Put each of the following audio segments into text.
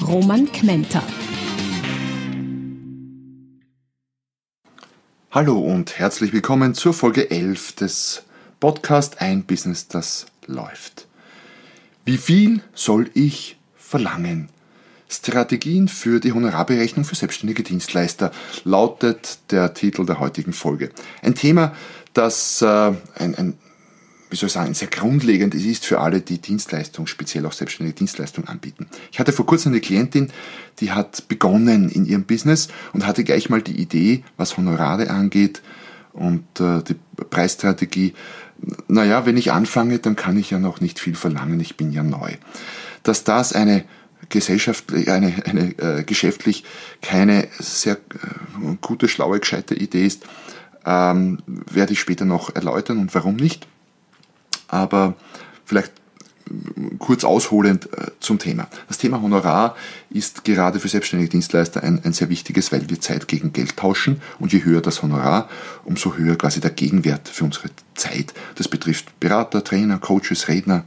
Roman Kmenter. Hallo und herzlich willkommen zur Folge 11 des Podcast Ein Business, das läuft. Wie viel soll ich verlangen? Strategien für die Honorarberechnung für selbstständige Dienstleister lautet der Titel der heutigen Folge. Ein Thema, das äh, ein, ein wie soll ich sagen, sehr grundlegend ist für alle, die Dienstleistungen, speziell auch selbstständige Dienstleistungen anbieten. Ich hatte vor kurzem eine Klientin, die hat begonnen in ihrem Business und hatte gleich mal die Idee, was Honorare angeht und äh, die Preisstrategie. Naja, wenn ich anfange, dann kann ich ja noch nicht viel verlangen, ich bin ja neu. Dass das eine gesellschaftlich, eine, eine äh, geschäftlich keine sehr äh, gute, schlaue, gescheite Idee ist, ähm, werde ich später noch erläutern und warum nicht aber vielleicht kurz ausholend äh, zum Thema. Das Thema Honorar ist gerade für selbstständige Dienstleister ein, ein, sehr wichtiges, weil wir Zeit gegen Geld tauschen und je höher das Honorar, umso höher quasi der Gegenwert für unsere Zeit. Das betrifft Berater, Trainer, Coaches, Redner,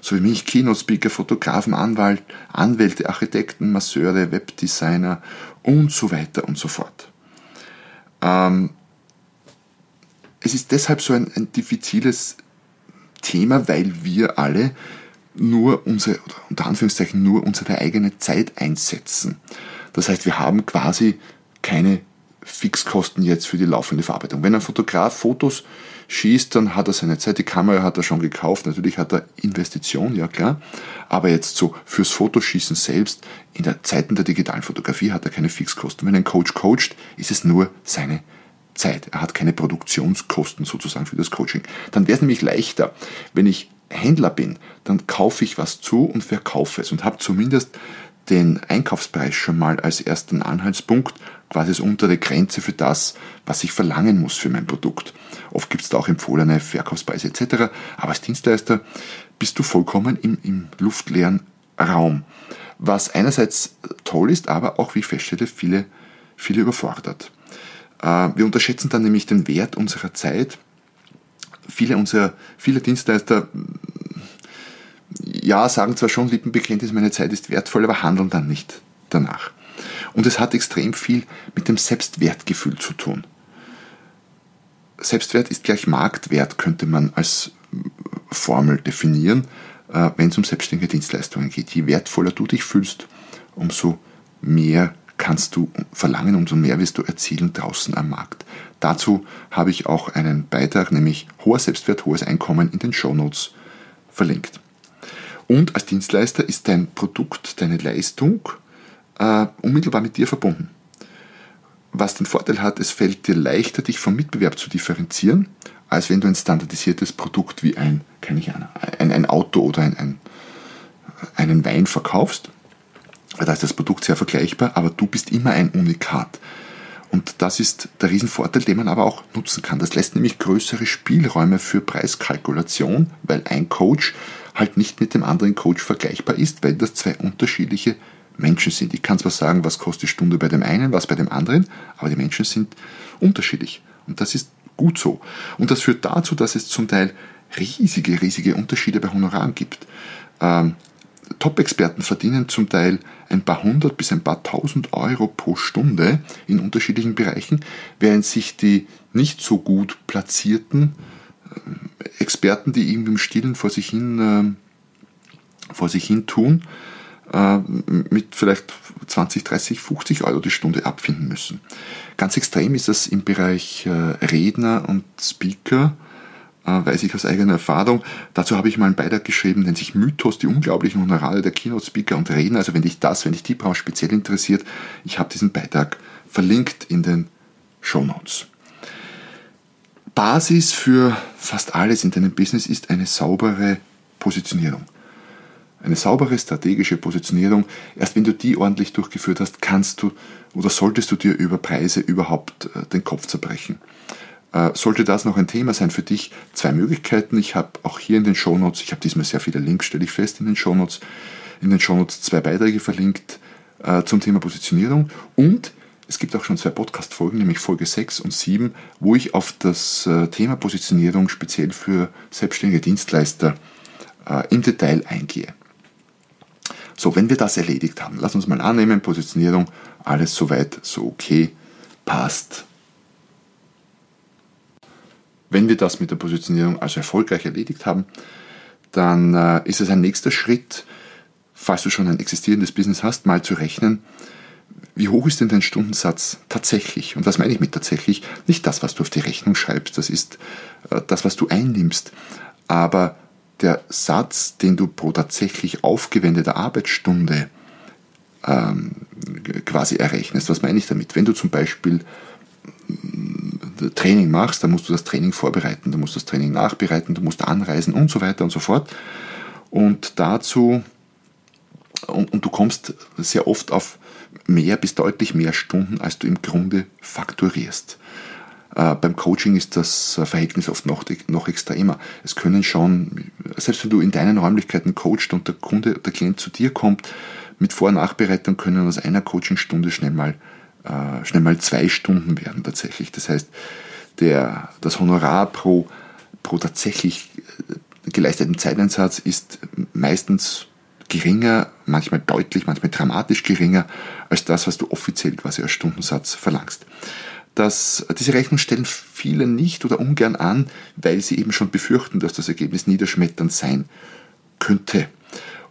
so wie mich, Keynote-Speaker, Fotografen, Anwalt, Anwälte, Architekten, Masseure, Webdesigner und so weiter und so fort. Ähm, es ist deshalb so ein, ein diffiziles Thema, weil wir alle nur unsere, unter Anführungszeichen nur unsere eigene Zeit einsetzen. Das heißt, wir haben quasi keine Fixkosten jetzt für die laufende Verarbeitung. Wenn ein Fotograf Fotos schießt, dann hat er seine Zeit, die Kamera hat er schon gekauft, natürlich hat er Investition, ja klar, aber jetzt so fürs Fotoschießen selbst, in der Zeiten der digitalen Fotografie hat er keine Fixkosten. Wenn ein Coach coacht, ist es nur seine Zeit. Er hat keine Produktionskosten sozusagen für das Coaching. Dann wäre es nämlich leichter, wenn ich Händler bin, dann kaufe ich was zu und verkaufe es und habe zumindest den Einkaufspreis schon mal als ersten Anhaltspunkt, quasi als untere Grenze für das, was ich verlangen muss für mein Produkt. Oft gibt es da auch empfohlene Verkaufspreise etc. Aber als Dienstleister bist du vollkommen im, im luftleeren Raum. Was einerseits toll ist, aber auch, wie ich feststelle, viele, viele überfordert. Äh, wir unterschätzen dann nämlich den Wert unserer Zeit. Viele unserer, viele Dienstleister, ja, sagen zwar schon Lippenbekenntnis, meine Zeit ist wertvoll, aber handeln dann nicht danach. Und es hat extrem viel mit dem Selbstwertgefühl zu tun. Selbstwert ist gleich Marktwert, könnte man als Formel definieren, äh, wenn es um selbstständige Dienstleistungen geht. Je wertvoller du dich fühlst, umso mehr kannst du verlangen, umso mehr wirst du erzielen draußen am Markt. Dazu habe ich auch einen Beitrag, nämlich hoher Selbstwert, hohes Einkommen in den Show Notes verlinkt. Und als Dienstleister ist dein Produkt, deine Leistung äh, unmittelbar mit dir verbunden. Was den Vorteil hat, es fällt dir leichter, dich vom Mitbewerb zu differenzieren, als wenn du ein standardisiertes Produkt wie ein, kann ich ein, ein Auto oder ein, ein, einen Wein verkaufst da ist das Produkt sehr vergleichbar, aber du bist immer ein Unikat. Und das ist der Riesenvorteil, den man aber auch nutzen kann. Das lässt nämlich größere Spielräume für Preiskalkulation, weil ein Coach halt nicht mit dem anderen Coach vergleichbar ist, weil das zwei unterschiedliche Menschen sind. Ich kann zwar sagen, was kostet die Stunde bei dem einen, was bei dem anderen, aber die Menschen sind unterschiedlich. Und das ist gut so. Und das führt dazu, dass es zum Teil riesige, riesige Unterschiede bei Honoraren gibt. Ähm, Top-Experten verdienen zum Teil ein paar hundert bis ein paar tausend Euro pro Stunde in unterschiedlichen Bereichen, während sich die nicht so gut platzierten äh, Experten, die irgendwie im Stillen vor sich hin, äh, vor sich hin tun, äh, mit vielleicht 20, 30, 50 Euro die Stunde abfinden müssen. Ganz extrem ist das im Bereich Redner und Speaker weiß ich aus eigener Erfahrung. Dazu habe ich mal einen Beitrag geschrieben, nennt sich Mythos, die unglaublichen Honorare der Keynote-Speaker und Redner. Also wenn dich das, wenn dich die Branche speziell interessiert, ich habe diesen Beitrag verlinkt in den Show Notes. Basis für fast alles in deinem Business ist eine saubere Positionierung. eine saubere strategische Positionierung, erst wenn du die ordentlich durchgeführt hast, kannst du oder solltest du dir über Preise überhaupt äh, den Kopf zerbrechen. Äh, sollte das noch ein Thema sein für dich, zwei Möglichkeiten. Ich habe auch hier in den Shownotes, ich habe diesmal sehr viele Links, stelle ich fest, in den Shownotes, in den Shownotes zwei Beiträge verlinkt äh, zum Thema Positionierung und es gibt auch schon zwei Podcast-Folgen, nämlich Folge 6 und 7, wo ich auf das äh, Thema Positionierung speziell für selbstständige Dienstleister äh, im Detail eingehe. So, wenn wir das erledigt haben, lass uns mal annehmen, Positionierung, alles soweit, so okay, passt. Wenn wir das mit der Positionierung also erfolgreich erledigt haben, dann äh, ist es ein nächster Schritt, falls du schon ein existierendes Business hast, mal zu rechnen, wie hoch ist denn dein Stundensatz tatsächlich? Und was meine ich mit tatsächlich? Nicht das, was du auf die Rechnung schreibst, das ist äh, das, was du einnimmst, aber der Satz, den du pro tatsächlich aufgewendete Arbeitsstunde ähm, quasi errechnest. Was meine ich damit? Wenn du zum Beispiel Training machst, dann musst du das Training vorbereiten, du musst das Training nachbereiten, du musst anreisen und so weiter und so fort. Und dazu, und, und du kommst sehr oft auf mehr bis deutlich mehr Stunden, als du im Grunde fakturierst. Äh, beim Coaching ist das Verhältnis oft noch, noch extremer. Es können schon, selbst wenn du in deinen Räumlichkeiten coachst und der Kunde, der Klient zu dir kommt, mit Vor- und Nachbereitung können aus einer Coachingstunde schnell mal, äh, schnell mal zwei Stunden werden tatsächlich. Das heißt, der, das Honorar pro, pro tatsächlich äh, geleisteten Zeiteinsatz ist meistens geringer, manchmal deutlich, manchmal dramatisch geringer als das, was du offiziell quasi als Stundensatz verlangst. Das, diese Rechnung stellen viele nicht oder ungern an, weil sie eben schon befürchten, dass das Ergebnis niederschmetternd sein könnte.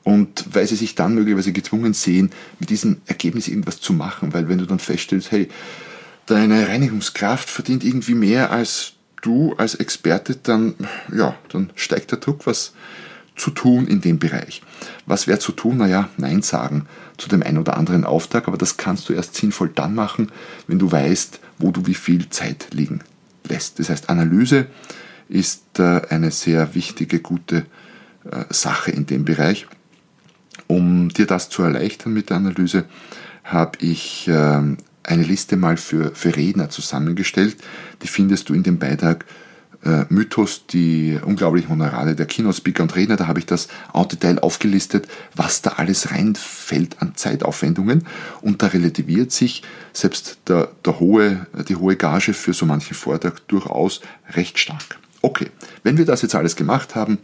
Und weil sie sich dann möglicherweise gezwungen sehen, mit diesem Ergebnis irgendwas zu machen, weil wenn du dann feststellst, hey, deine Reinigungskraft verdient irgendwie mehr als du als Experte, dann, ja, dann steigt der Druck, was zu tun in dem Bereich. Was wäre zu tun? Naja, Nein sagen zu dem einen oder anderen Auftrag, aber das kannst du erst sinnvoll dann machen, wenn du weißt, wo du wie viel Zeit liegen lässt. Das heißt, Analyse ist äh, eine sehr wichtige, gute äh, Sache in dem Bereich. Um dir das zu erleichtern mit der Analyse, habe ich ähm, eine Liste mal für, für Redner zusammengestellt. Die findest du in dem Beitrag äh, Mythos, die unglaublichen Honorare der Keynote-Speaker und Redner. Da habe ich das en Detail aufgelistet, was da alles reinfällt an Zeitaufwendungen. Und da relativiert sich selbst der, der hohe, die hohe Gage für so manchen Vortrag durchaus recht stark. Okay, wenn wir das jetzt alles gemacht haben,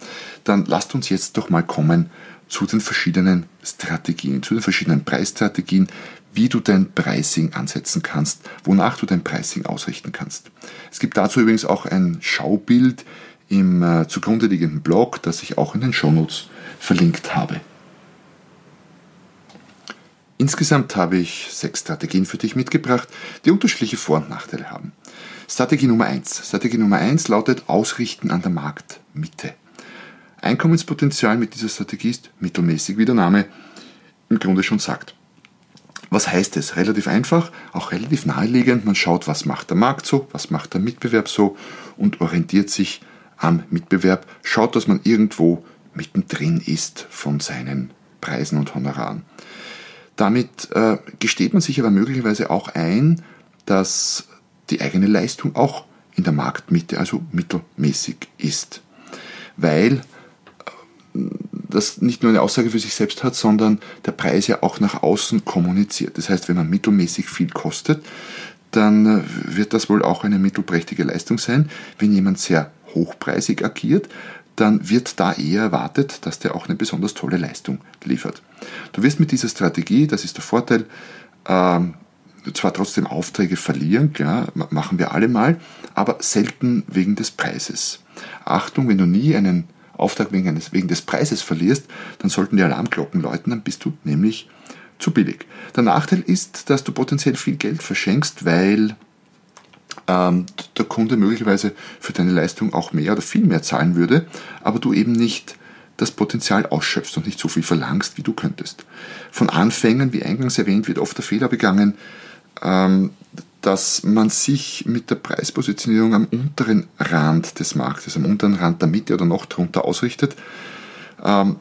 dann lasst uns jetzt doch mal kommen zu den verschiedenen Strategien, zu den verschiedenen Preisstrategien, wie du dein Pricing ansetzen kannst, wonach du dein Pricing ausrichten kannst. Es gibt dazu übrigens auch ein Schaubild im äh, zugrunde liegenden Blog, das ich auch in den Shownotes verlinkt habe. Insgesamt habe ich sechs Strategien für dich mitgebracht, die unterschiedliche Vor- und Nachteile haben. Strategie Nummer eins. Strategie Nummer eins lautet Ausrichten an der Marktmitte. Einkommenspotenzial mit dieser Strategie ist mittelmäßig, wie der Name im Grunde schon sagt. Was heißt es? Relativ einfach, auch relativ naheliegend. Man schaut, was macht der Markt so, was macht der Mitbewerb so und orientiert sich am Mitbewerb. Schaut, dass man irgendwo mittendrin ist von seinen Preisen und Honoraren. Damit äh, gesteht man sich aber möglicherweise auch ein, dass die eigene Leistung auch in der Marktmitte, also mittelmäßig ist. Weil das nicht nur eine Aussage für sich selbst hat, sondern der Preis ja auch nach außen kommuniziert. Das heißt, wenn man mittelmäßig viel kostet, dann äh, wird das wohl auch eine mittelprächtige Leistung sein. Wenn jemand sehr hochpreisig agiert, dann wird da eher erwartet, dass der auch eine besonders tolle Leistung liefert. Du wirst mit dieser Strategie, das ist der Vorteil, ähm, zwar trotzdem Aufträge verlieren, klar, machen wir alle mal, aber selten wegen des Preises. Achtung, wenn du nie einen Auftrag wegen, eines, wegen des Preises verlierst, dann sollten die Alarmglocken läuten, dann bist du nämlich zu billig. Der Nachteil ist, dass du potenziell viel Geld verschenkst, weil ähm, der Kunde möglicherweise für deine Leistung auch mehr oder viel mehr zahlen würde, aber du eben nicht das Potenzial ausschöpfst und nicht so viel verlangst, wie du könntest. Von Anfängern, wie eingangs erwähnt, wird oft der Fehler begangen, ähm, dass man sich mit der Preispositionierung am unteren Rand des Marktes, am unteren Rand der Mitte oder noch drunter ausrichtet. Ähm,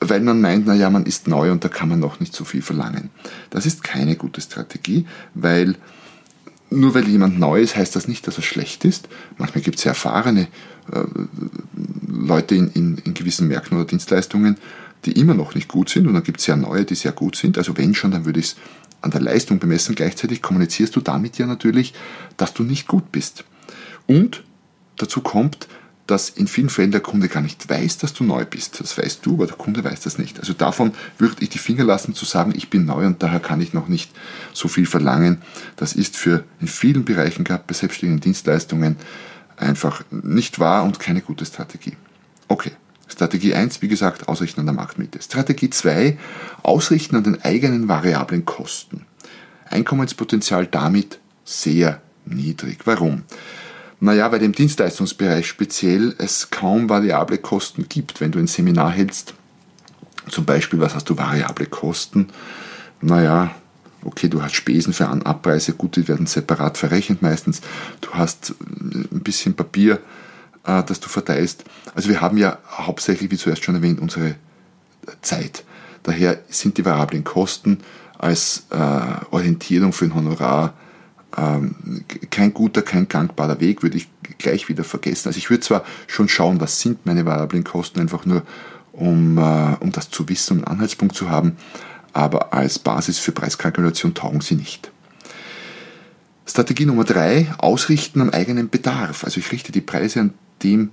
weil man meint, naja, man ist neu und da kann man noch nicht so viel verlangen. Das ist keine gute Strategie, weil nur weil jemand neu ist, heißt das nicht, dass er schlecht ist. Manchmal gibt es sehr erfahrene äh, Leute in, in, in, gewissen Märkten oder Dienstleistungen, die immer noch nicht gut sind und dann gibt es sehr neue, die sehr gut sind. Also wenn schon, dann würde ich es an der Leistung bemessen. Gleichzeitig kommunizierst du damit ja natürlich, dass du nicht gut bist. Und dazu kommt, dass in vielen Fällen der Kunde gar nicht weiß, dass du neu bist. Das weißt du, aber der Kunde weiß das nicht. Also davon würde ich die Finger lassen zu sagen, ich bin neu und daher kann ich noch nicht so viel verlangen. Das ist für in vielen Bereichen, gerade bei selbstständigen Dienstleistungen, einfach nicht wahr und keine gute Strategie. Okay. Strategie 1, wie gesagt, ausrichten an der Marktmitte. Strategie 2, ausrichten an den eigenen variablen Kosten. Einkommenspotenzial damit sehr niedrig. Warum? Naja, weil im Dienstleistungsbereich speziell es kaum variable Kosten gibt. Wenn du ein Seminar hältst, zum Beispiel, was hast du variable Kosten? Naja, okay, du hast Spesen für Abpreise, gut, die werden separat verrechnet meistens. Du hast ein bisschen Papier, äh, das du verteilst. Also wir haben ja hauptsächlich, wie zuerst schon erwähnt, unsere Zeit. Daher sind die variablen Kosten als äh, Orientierung für ein Honorar ähm, kein guter, kein gangbarer Weg, würde ich gleich wieder vergessen. Also ich würde zwar schon schauen, was sind meine variablen Kosten, einfach nur um, äh, um das zu wissen, um einen Anhaltspunkt zu haben, aber als Basis für Preiskalkulation taugen sie nicht. Strategie Nummer drei, ausrichten am eigenen Bedarf. Also ich richte die Preise an dem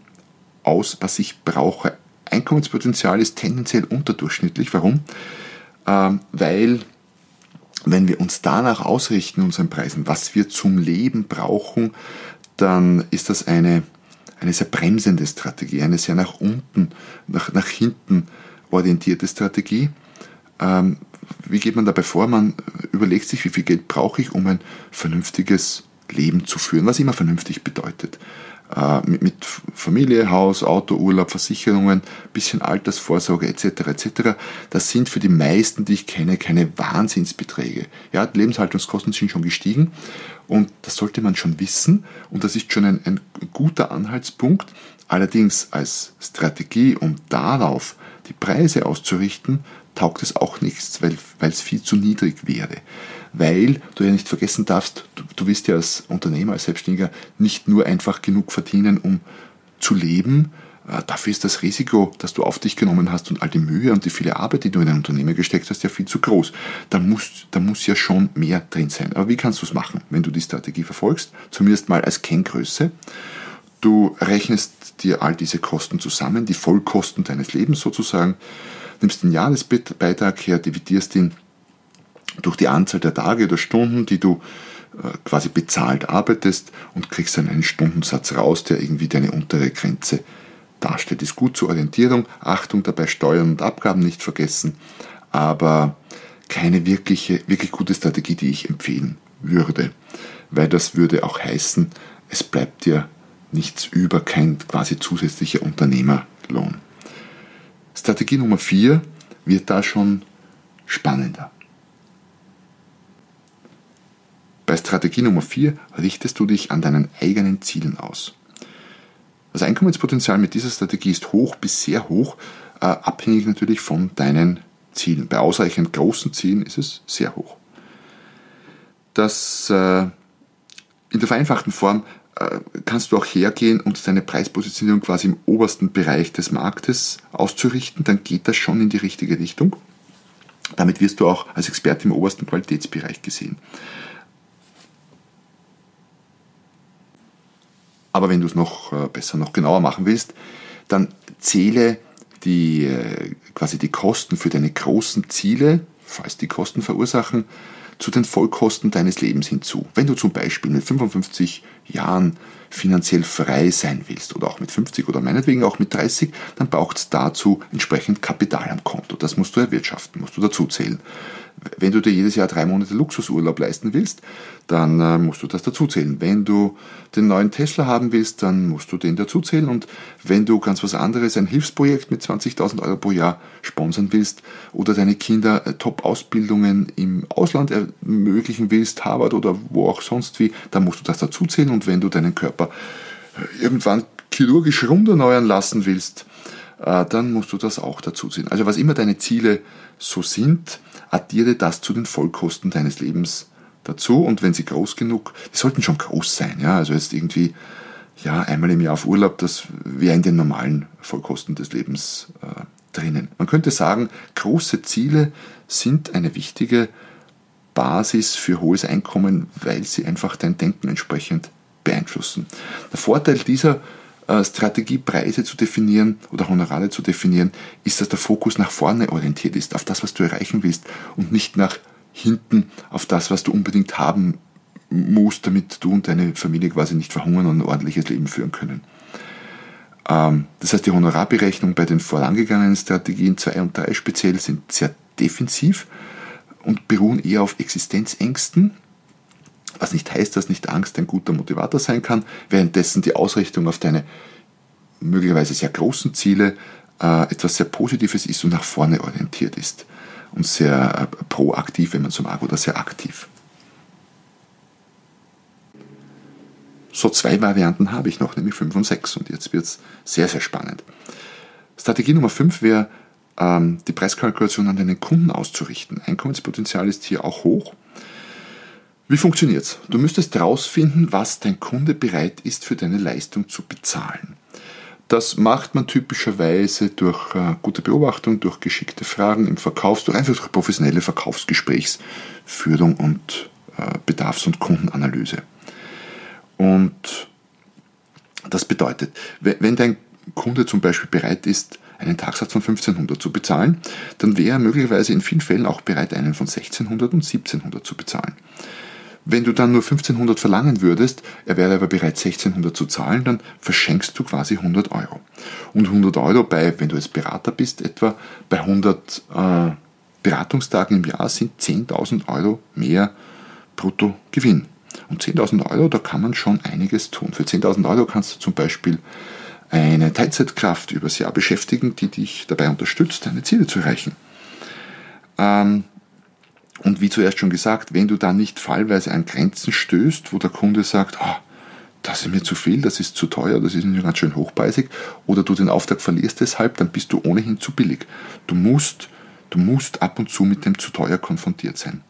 aus, was ich brauche. Einkommenspotenzial ist tendenziell unterdurchschnittlich. Warum? Ähm, weil wenn wir uns danach ausrichten, unseren Preisen, was wir zum Leben brauchen, dann ist das eine, eine sehr bremsende Strategie, eine sehr nach unten, nach, nach hinten orientierte Strategie. Ähm, wie geht man dabei vor? Man überlegt sich, wie viel Geld brauche ich, um ein vernünftiges Leben zu führen, was immer vernünftig bedeutet. Äh, mit, mit, Familie, Haus, Auto, Urlaub, Versicherungen, bisschen Altersvorsorge etc. etc. Das sind für die meisten, die ich kenne, keine Wahnsinnsbeträge. Ja, die Lebenshaltungskosten sind schon gestiegen und das sollte man schon wissen und das ist schon ein, ein guter Anhaltspunkt. Allerdings als Strategie, um darauf die Preise auszurichten, taugt es auch nichts, weil, weil es viel zu niedrig wäre weil du ja nicht vergessen darfst, du, du willst ja als Unternehmer, als Selbstständiger nicht nur einfach genug verdienen, um zu leben, äh, Dafür ist das Risiko, das du auf dich genommen hast und all die Mühe und die viele Arbeit, die du in ein Unternehmen gesteckt hast, ja viel zu groß. Da muss, da muss ja schon mehr drin sein. Aber wie kannst du es machen, wenn du die Strategie verfolgst? Zumindest mal als Kenngröße. Du rechnest dir all diese Kosten zusammen, die Vollkosten deines Lebens sozusagen, nimmst den Jahresbeitrag her, dividierst ihn durch die Anzahl der Tage oder Stunden, die du äh, quasi bezahlt arbeitest und kriegst dann einen Stundensatz raus, der irgendwie deine untere Grenze darstellt. Ist gut zur Orientierung. Achtung dabei, Steuern und Abgaben nicht vergessen, aber keine wirkliche, wirklich gute Strategie, die ich empfehlen würde, weil das würde auch heißen, es bleibt dir nichts über, kein quasi zusätzlicher Unternehmerlohn. Strategie Nummer 4 wird da schon spannender. Bei Strategie Nummer 4 richtest du dich an deinen eigenen Zielen aus. Das Einkommenspotenzial mit dieser Strategie ist hoch bis sehr hoch, äh, abhängig natürlich von deinen Zielen. Bei ausreichend großen Zielen ist es sehr hoch. Das äh, in der vereinfachten Form äh, kannst du auch hergehen und deine Preispositionierung quasi im obersten Bereich des Marktes auszurichten, dann geht das schon in die richtige Richtung. Damit wirst du auch als Experte im obersten Qualitätsbereich gesehen. Aber wenn du es noch äh, besser, noch genauer machen willst, dann zähle die, äh, quasi die Kosten für deine großen Ziele, falls die Kosten verursachen, zu den Vollkosten deines Lebens hinzu. Wenn du zum Beispiel mit 55 Jahren finanziell frei sein willst oder auch mit 50 oder meinetwegen auch mit 30, dann braucht es dazu entsprechend Kapital am Konto. Das musst du erwirtschaften, musst du dazu zählen. Wenn du dir jedes Jahr drei Monate Luxusurlaub leisten willst, dann äh, musst du das dazuzählen. Wenn du den neuen Tesla haben willst, dann musst du den dazuzählen. Und wenn du ganz was anderes, ein Hilfsprojekt mit 20.000 Euro pro Jahr sponsern willst oder deine Kinder äh, Top-Ausbildungen im Ausland ermöglichen willst, Harvard oder wo auch sonst wie, dann musst du das dazuzählen. Und wenn du deinen Körper äh, irgendwann chirurgisch runderneuern lassen willst, äh, dann musst du das auch dazu ziehen. Also was immer deine Ziele so sind, addiere das zu den Vollkosten deines Lebens dazu und wenn sie groß genug, die sollten schon groß sein, ja, also jetzt irgendwie ja, einmal im Jahr auf Urlaub, das wäre in den normalen Vollkosten des Lebens äh, drinnen. Man könnte sagen, große Ziele sind eine wichtige Basis für hohes Einkommen, weil sie einfach dein Denken entsprechend beeinflussen. Der Vorteil dieser Strategie, Preise zu definieren oder Honorare zu definieren, ist, dass der Fokus nach vorne orientiert ist, auf das, was du erreichen willst und nicht nach hinten auf das, was du unbedingt haben musst, damit du und deine Familie quasi nicht verhungern und ein ordentliches Leben führen können. Ähm, das heißt, die Honorarberechnung bei den vorangegangenen Strategien 2 und 3 speziell sind sehr defensiv und beruhen eher auf Existenzängsten, was nicht heißt, dass nicht Angst ein guter Motivator sein kann, währenddessen die Ausrichtung auf deine möglicherweise sehr großen Ziele äh, etwas sehr Positives ist und nach vorne orientiert ist und sehr äh, proaktiv, wenn man so mag, oder sehr aktiv. So zwei Varianten habe ich noch, nämlich 5 und 6 und jetzt wird es sehr, sehr spannend. Strategie Nummer 5 wäre, ähm, die Preiskalkulation an deinen Kunden auszurichten. Einkommenspotenzial ist hier auch hoch. Wie funktioniert es? Du müsstest herausfinden, was dein Kunde bereit ist für deine Leistung zu bezahlen. Das macht man typischerweise durch äh, gute Beobachtung, durch geschickte Fragen im Verkaufs, durch einfach durch professionelle Verkaufsgesprächsführung und äh, Bedarfs- und Kundenanalyse. Und das bedeutet, wenn dein Kunde zum Beispiel bereit ist, einen Tagsatz von 1500 zu bezahlen, dann wäre er möglicherweise in vielen Fällen auch bereit, einen von 1600 und 1700 zu bezahlen. Wenn du dann nur 1500 verlangen würdest, er wäre aber bereit 1600 zu zahlen, dann verschenkst du quasi 100 Euro. Und 100 Euro bei, wenn du jetzt Berater bist, etwa bei 100 äh, Beratungstagen im Jahr sind 10.000 Euro mehr brutto Gewinn. Und 10.000 Euro, da kann man schon einiges tun. Für 10.000 Euro kannst du zum Beispiel eine Teilzeitkraft übers Jahr beschäftigen, die dich dabei unterstützt, deine Ziele zu erreichen. Ähm, und wie zuerst schon gesagt, wenn du dann nicht fallweise an Grenzen stößt, wo der Kunde sagt, ah, das ist mir zu viel, das ist zu teuer, das ist mir ganz schön hochpreisig, oder du den Auftrag verlierst deshalb, dann bist du ohnehin zu billig. Du musst, du musst ab und zu mit dem zu teuer konfrontiert sein.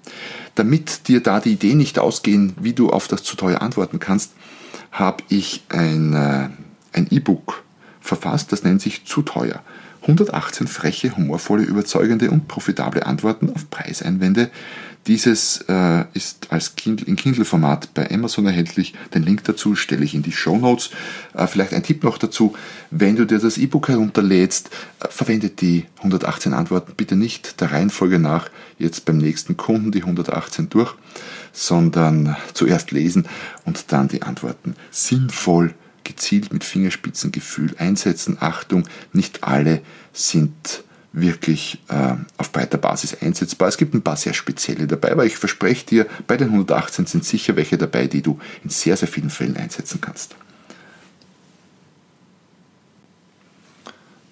Damit dir da die Ideen nicht ausgehen, wie du auf das zu teuer antworten kannst, habe ich ein äh, ein E-Book verfasst, das nennt sich zu teuer. 118 freche, humorvolle, überzeugende und profitable Antworten auf Preiseinwände. Dieses äh, ist als Kindle, in Kindle-Format bei Amazon erhältlich. Den Link dazu stelle ich in die Show Notes. Äh, vielleicht ein Tipp noch dazu, wenn du dir das E-Book herunterlädst, äh, verwende die 118 Antworten bitte nicht der Reihenfolge nach jetzt beim nächsten Kunden die 118 durch, sondern zuerst lesen und dann die Antworten sinnvoll gezielt mit Fingerspitzengefühl einsetzen. Achtung, nicht alle sind wirklich äh, auf breiter Basis einsetzbar. Es gibt ein paar sehr spezielle dabei, aber ich verspreche dir, bei den 118 sind sicher welche dabei, die du in sehr, sehr vielen Fällen einsetzen kannst.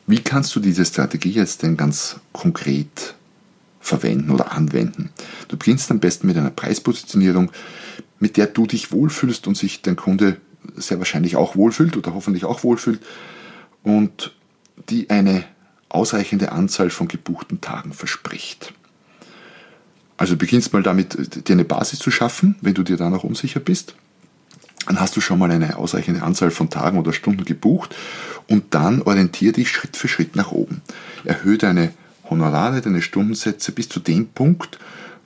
Wie kannst du diese Strategie jetzt denn ganz konkret verwenden oder anwenden? Du beginnst am besten mit einer Preispositionierung, mit der du dich wohlfühlst und sich dein Kunde sehr wahrscheinlich auch wohlfühlt oder hoffentlich auch wohlfühlt und die eine ausreichende Anzahl von gebuchten Tagen verspricht. Also beginnst mal damit, dir eine Basis zu schaffen, wenn du dir da noch unsicher bist. Dann hast du schon mal eine ausreichende Anzahl von Tagen oder Stunden gebucht und dann orientiere dich Schritt für Schritt nach oben. Erhöhe deine Honorare, deine Stundensätze bis zu dem Punkt,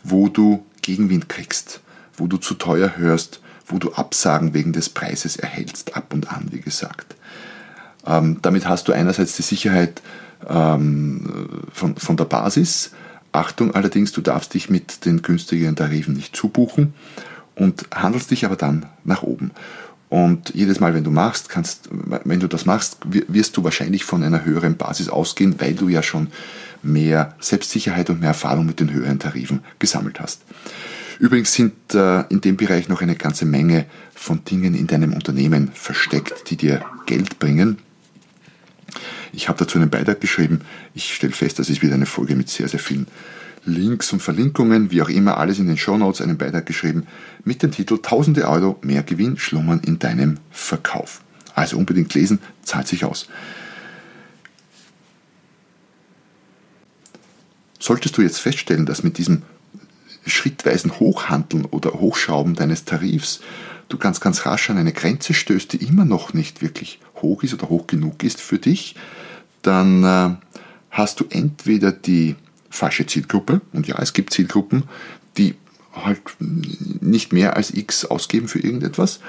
wo du Gegenwind kriegst, wo du zu teuer hörst, wo du Absagen wegen des Preises erhältst, ab und an, wie gesagt. Ähm, damit hast du einerseits die Sicherheit ähm, von, von der Basis. Achtung allerdings, du darfst dich mit den günstigeren Tarifen nicht zubuchen und handelst dich aber dann nach oben. Und jedes Mal, wenn du machst, kannst, wenn du das machst, wirst du wahrscheinlich von einer höheren Basis ausgehen, weil du ja schon mehr Selbstsicherheit und mehr Erfahrung mit den höheren Tarifen gesammelt hast. Übrigens sind äh, in dem Bereich noch eine ganze Menge von Dingen in deinem Unternehmen versteckt, die dir Geld bringen. Ich habe dazu einen Beitrag geschrieben. Ich stelle fest, das ist wieder eine Folge mit sehr, sehr vielen Links und Verlinkungen, wie auch immer, alles in den Show Notes, einen Beitrag geschrieben mit dem Titel Tausende Euro mehr Gewinn schlummern in deinem Verkauf. Also unbedingt lesen, zahlt sich aus. Solltest du jetzt feststellen, dass mit diesem schrittweisen Hochhandeln oder Hochschrauben deines Tarifs du ganz, ganz rasch an eine Grenze stößt, die immer noch nicht wirklich hoch ist oder hoch genug ist für dich, dann äh, hast du entweder die falsche Zielgruppe, und ja, es gibt Zielgruppen, die halt nicht mehr als X ausgeben für irgendetwas,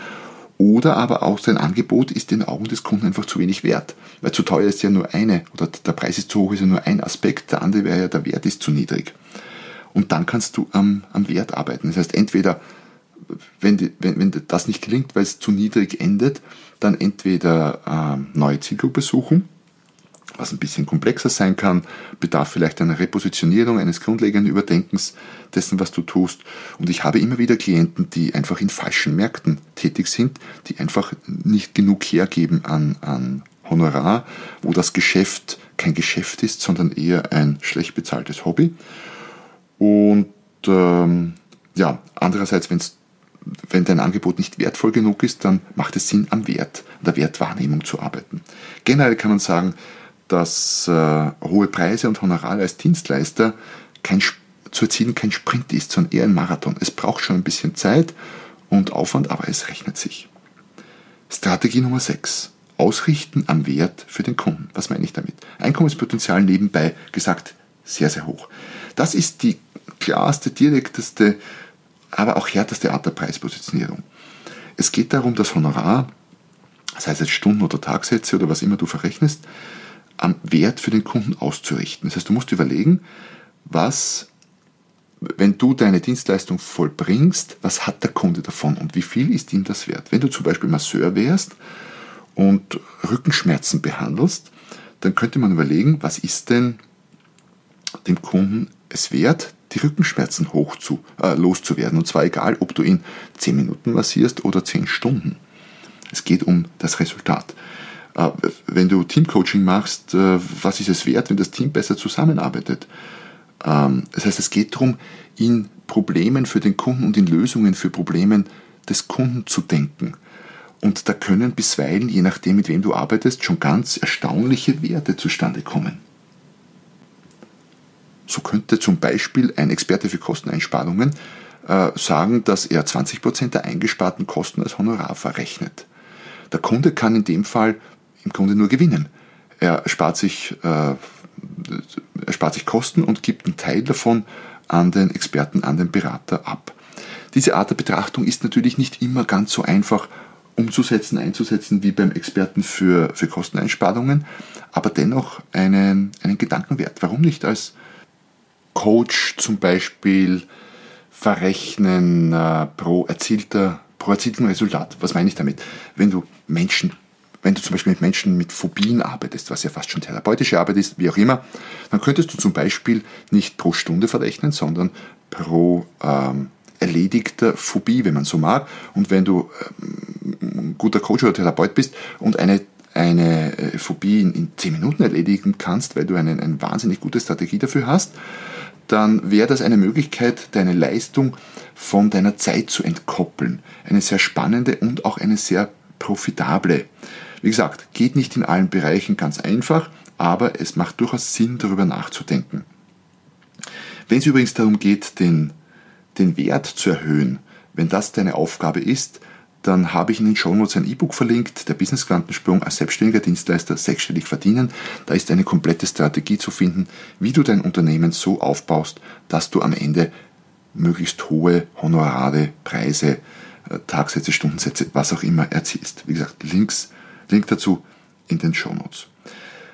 oder aber auch dein Angebot ist den Augen des Kunden einfach zu wenig wert. Weil zu teuer ist ja nur eine, oder der Preis ist zu hoch, ist ja nur ein Aspekt, der andere wäre ja, der Wert ist zu niedrig. Und dann kannst du am, am Wert arbeiten. Das heißt, entweder, wenn, die, wenn, wenn das nicht gelingt, weil es zu niedrig endet, dann entweder äh, neue Zielgruppe suchen, was ein bisschen komplexer sein kann, bedarf vielleicht einer Repositionierung, eines grundlegenden Überdenkens dessen, was du tust. Und ich habe immer wieder Klienten, die einfach in falschen Märkten tätig sind, die einfach nicht genug hergeben an, an Honorar, wo das Geschäft kein Geschäft ist, sondern eher ein schlecht bezahltes Hobby. Und ähm, ja, andererseits, wenn's, wenn dein Angebot nicht wertvoll genug ist, dann macht es Sinn, am Wert, an der Wertwahrnehmung zu arbeiten. Generell kann man sagen, dass äh, hohe Preise und Honorare als Dienstleister kein, zu erzielen kein Sprint ist, sondern eher ein Marathon. Es braucht schon ein bisschen Zeit und Aufwand, aber es rechnet sich. Strategie Nummer 6. Ausrichten am Wert für den Kunden. Was meine ich damit? Einkommenspotenzial nebenbei gesagt sehr, sehr hoch. Das ist die klarste, direkteste, aber auch härteste Art der Preispositionierung. Es geht darum, das Honorar, sei es jetzt Stunden oder Tagsätze oder was immer du verrechnest, am Wert für den Kunden auszurichten. Das heißt, du musst überlegen, was, wenn du deine Dienstleistung vollbringst, was hat der Kunde davon und wie viel ist ihm das wert? Wenn du zum Beispiel Masseur wärst und Rückenschmerzen behandelst, dann könnte man überlegen, was ist denn dem Kunden es wert, die Rückenschmerzen hoch zu, äh, loszuwerden. Und zwar egal, ob du ihn 10 Minuten massierst oder 10 Stunden. Es geht um das Resultat. Äh, wenn du Teamcoaching machst, äh, was ist es wert, wenn das Team besser zusammenarbeitet? Ähm, das heißt, es geht darum, in Problemen für den Kunden und in Lösungen für Probleme des Kunden zu denken. Und da können bisweilen, je nachdem, mit wem du arbeitest, schon ganz erstaunliche Werte zustande kommen. So könnte zum Beispiel ein Experte für Kosteneinsparungen äh, sagen, dass er 20% der eingesparten Kosten als Honorar verrechnet. Der Kunde kann in dem Fall im Grunde nur gewinnen. Er spart sich, äh, er spart sich Kosten und gibt einen Teil davon an den Experten, an den Berater ab. Diese Art der Betrachtung ist natürlich nicht immer ganz so einfach umzusetzen, einzusetzen wie beim Experten für, für Kosteneinsparungen, aber dennoch einen, einen Gedankenwert. Warum nicht als Coach zum Beispiel verrechnen äh, pro erzielter pro erzielten Resultat. Was meine ich damit? Wenn du Menschen wenn du zum Beispiel mit Menschen mit Phobien arbeitest, was ja fast schon therapeutische Arbeit ist, wie auch immer, dann könntest du zum Beispiel nicht pro Stunde verrechnen, sondern pro ähm, erledigter Phobie, wenn man so mag. Und wenn du ähm, guter Coach oder Therapeut bist und eine eine äh, Phobie in, in 10 Minuten erledigen kannst, weil du eine, eine wahnsinnig gute Strategie dafür hast, dann wäre das eine Möglichkeit, deine Leistung von deiner Zeit zu entkoppeln. Eine sehr spannende und auch eine sehr profitable. Wie gesagt, geht nicht in allen Bereichen ganz einfach, aber es macht durchaus Sinn, darüber nachzudenken. Wenn es übrigens darum geht, den, den Wert zu erhöhen, wenn das deine Aufgabe ist, dann habe ich in den Shownotes ein E-Book verlinkt, der Business Quantensprung als selbstständiger Dienstleister sechsstellig verdienen. Da ist eine komplette Strategie zu finden, wie du dein Unternehmen so aufbaust, dass du am Ende möglichst hohe Honorare, Preise, äh, Tagsätze, Stundensätze, was auch immer erzielst. Wie gesagt, Links Link dazu in den Shownotes.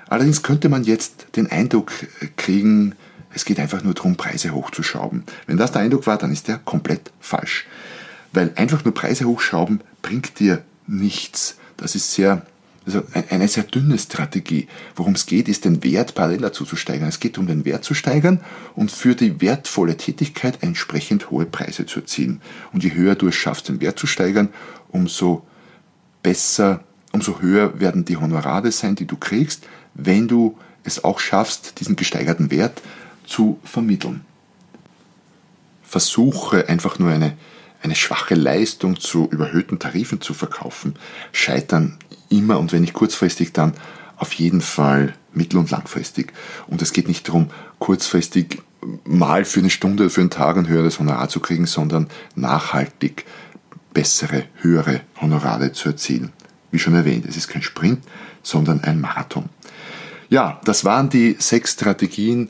Allerdings könnte man jetzt den Eindruck kriegen, es geht einfach nur darum, Preise hochzuschrauben. Wenn das der Eindruck war, dann ist der komplett falsch. Weil einfach nur Preise hochschrauben bringt dir nichts. Das ist sehr, also eine sehr dünne Strategie. Worum es geht, ist den Wert parallel dazu zu steigern. Es geht um den Wert zu steigern und für die wertvolle Tätigkeit entsprechend hohe Preise zu erzielen. Und je höher du es schaffst, den Wert zu steigern, umso besser umso höher werden die Honorare sein, die du kriegst, wenn du es auch schaffst, diesen gesteigerten Wert zu vermitteln. Versuche einfach nur eine, eine schwache Leistung zu überhöhten Tarifen zu verkaufen, scheitern immer und wenn nicht kurzfristig, dann auf jeden Fall mittel- und langfristig. Und es geht nicht darum, kurzfristig mal für eine Stunde, für einen Tag ein höheres Honorar zu kriegen, sondern nachhaltig bessere, höhere Honorare zu erzielen. Wie schon erwähnt, es ist kein Sprint, sondern ein Marathon. Ja, das waren die sechs Strategien,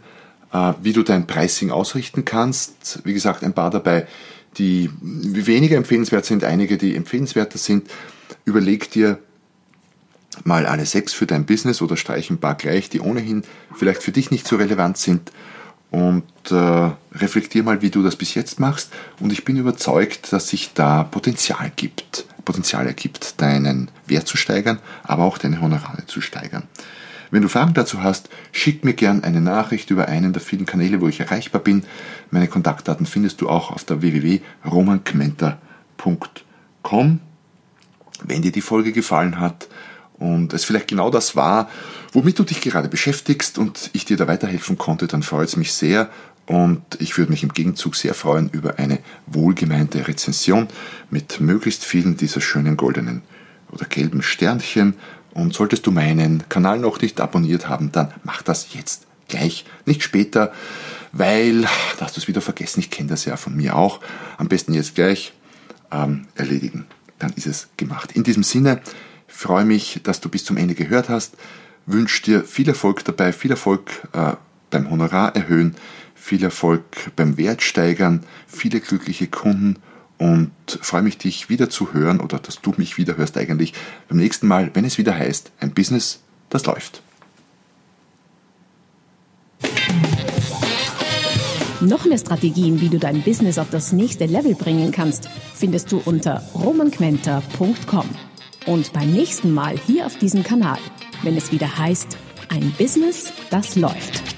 äh, wie du dein Pricing ausrichten kannst. Wie gesagt, ein paar dabei, die weniger empfehlenswert sind, einige, die empfehlenswerter sind. Überleg dir mal alle sechs für dein Business oder streich ein paar gleich, die ohnehin vielleicht für dich nicht so relevant sind und äh, reflektier mal, wie du das bis jetzt machst. Und ich bin überzeugt, dass sich da Potenzial gibt, Potenzial ergibt, deinen Wert zu steigern, aber auch deine Honorare zu steigern. Wenn du Fragen dazu hast, schick mir gern eine Nachricht über einen der vielen Kanäle, wo ich erreichbar bin. Meine Kontaktdaten findest du auch auf der www.romankmenter.com. Wenn dir die Folge gefallen hat und es vielleicht genau das war, womit du dich gerade beschäftigst und ich dir da weiterhelfen konnte, dann freut es mich sehr und ich würde mich im Gegenzug sehr freuen über eine wohlgemeinte Rezension mit möglichst vielen dieser schönen goldenen oder gelben Sternchen und solltest du meinen Kanal noch nicht abonniert haben, dann mach das jetzt gleich, nicht später, weil, da hast du es wieder vergessen, ich kenne das ja von mir auch, am besten jetzt gleich ähm, erledigen. Dann ist es gemacht. In diesem Sinne, freue mich, dass du bis zum Ende gehört hast, wünsche dir viel Erfolg dabei, viel Erfolg äh, beim Honorar erhöhen, viel Erfolg beim Wert steigern, viele glückliche Kunden und freue mich, dich wieder zu hören oder dass du mich wieder hörst eigentlich beim nächsten Mal, wenn es wieder heißt, ein Business, das läuft. Noch mehr Strategien, wie du dein Business auf das nächste Level bringen kannst, findest du unter romanquenter.com. Und beim nächsten Mal hier auf diesem Kanal, wenn es wieder heißt, ein Business, das läuft.